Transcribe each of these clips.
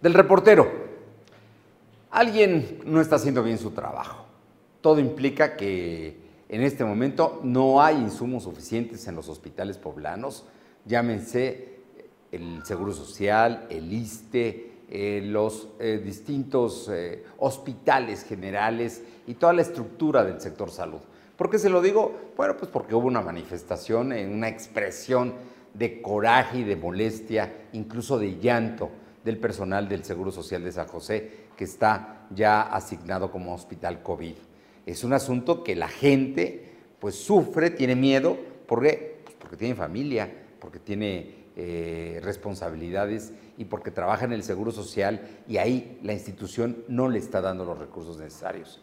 Del reportero. Alguien no está haciendo bien su trabajo. Todo implica que en este momento no hay insumos suficientes en los hospitales poblanos, llámense el Seguro Social, el ISTE, eh, los eh, distintos eh, hospitales generales y toda la estructura del sector salud. ¿Por qué se lo digo? Bueno, pues porque hubo una manifestación, una expresión de coraje y de molestia, incluso de llanto del personal del Seguro Social de San José, que está ya asignado como hospital COVID. Es un asunto que la gente pues sufre, tiene miedo, ¿por qué? Pues porque tiene familia, porque tiene eh, responsabilidades y porque trabaja en el Seguro Social y ahí la institución no le está dando los recursos necesarios.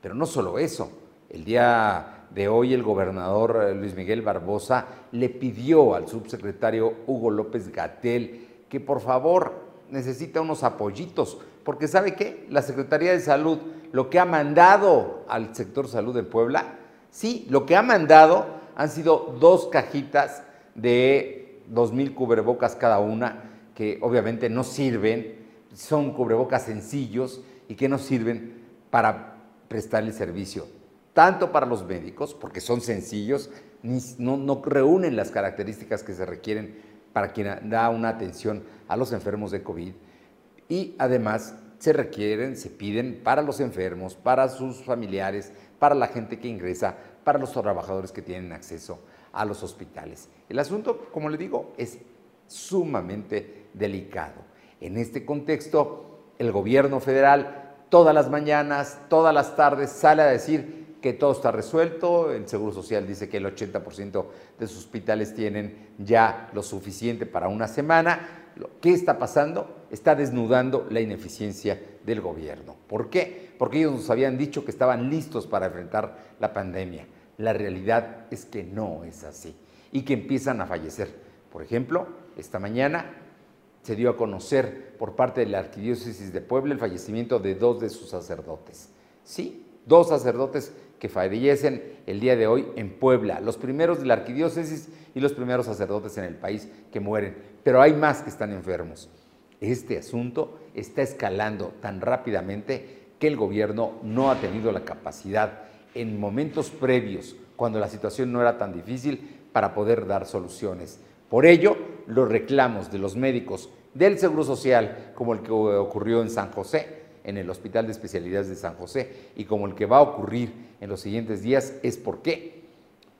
Pero no solo eso, el día de hoy el gobernador eh, Luis Miguel Barbosa le pidió al subsecretario Hugo López Gatel que por favor necesita unos apoyitos, porque ¿sabe qué? La Secretaría de Salud, lo que ha mandado al sector salud de Puebla, sí, lo que ha mandado han sido dos cajitas de dos mil cubrebocas cada una, que obviamente no sirven, son cubrebocas sencillos y que no sirven para prestar el servicio, tanto para los médicos, porque son sencillos, no, no reúnen las características que se requieren para quien da una atención a los enfermos de COVID y además se requieren, se piden para los enfermos, para sus familiares, para la gente que ingresa, para los trabajadores que tienen acceso a los hospitales. El asunto, como le digo, es sumamente delicado. En este contexto, el gobierno federal todas las mañanas, todas las tardes sale a decir que todo está resuelto, el Seguro Social dice que el 80% de sus hospitales tienen ya lo suficiente para una semana. ¿Qué está pasando? Está desnudando la ineficiencia del gobierno. ¿Por qué? Porque ellos nos habían dicho que estaban listos para enfrentar la pandemia. La realidad es que no es así y que empiezan a fallecer. Por ejemplo, esta mañana se dio a conocer por parte de la Arquidiócesis de Puebla el fallecimiento de dos de sus sacerdotes. Sí, dos sacerdotes que fallecen el día de hoy en Puebla, los primeros de la arquidiócesis y los primeros sacerdotes en el país que mueren, pero hay más que están enfermos. Este asunto está escalando tan rápidamente que el gobierno no ha tenido la capacidad en momentos previos, cuando la situación no era tan difícil, para poder dar soluciones. Por ello, los reclamos de los médicos del Seguro Social, como el que ocurrió en San José, en el Hospital de Especialidades de San José y como el que va a ocurrir en los siguientes días es por qué.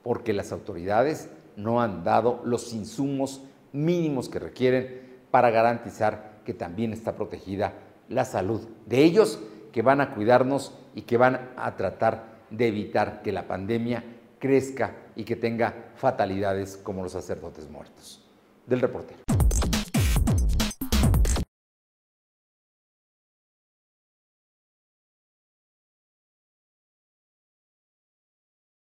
Porque las autoridades no han dado los insumos mínimos que requieren para garantizar que también está protegida la salud de ellos que van a cuidarnos y que van a tratar de evitar que la pandemia crezca y que tenga fatalidades como los sacerdotes muertos. Del reportero.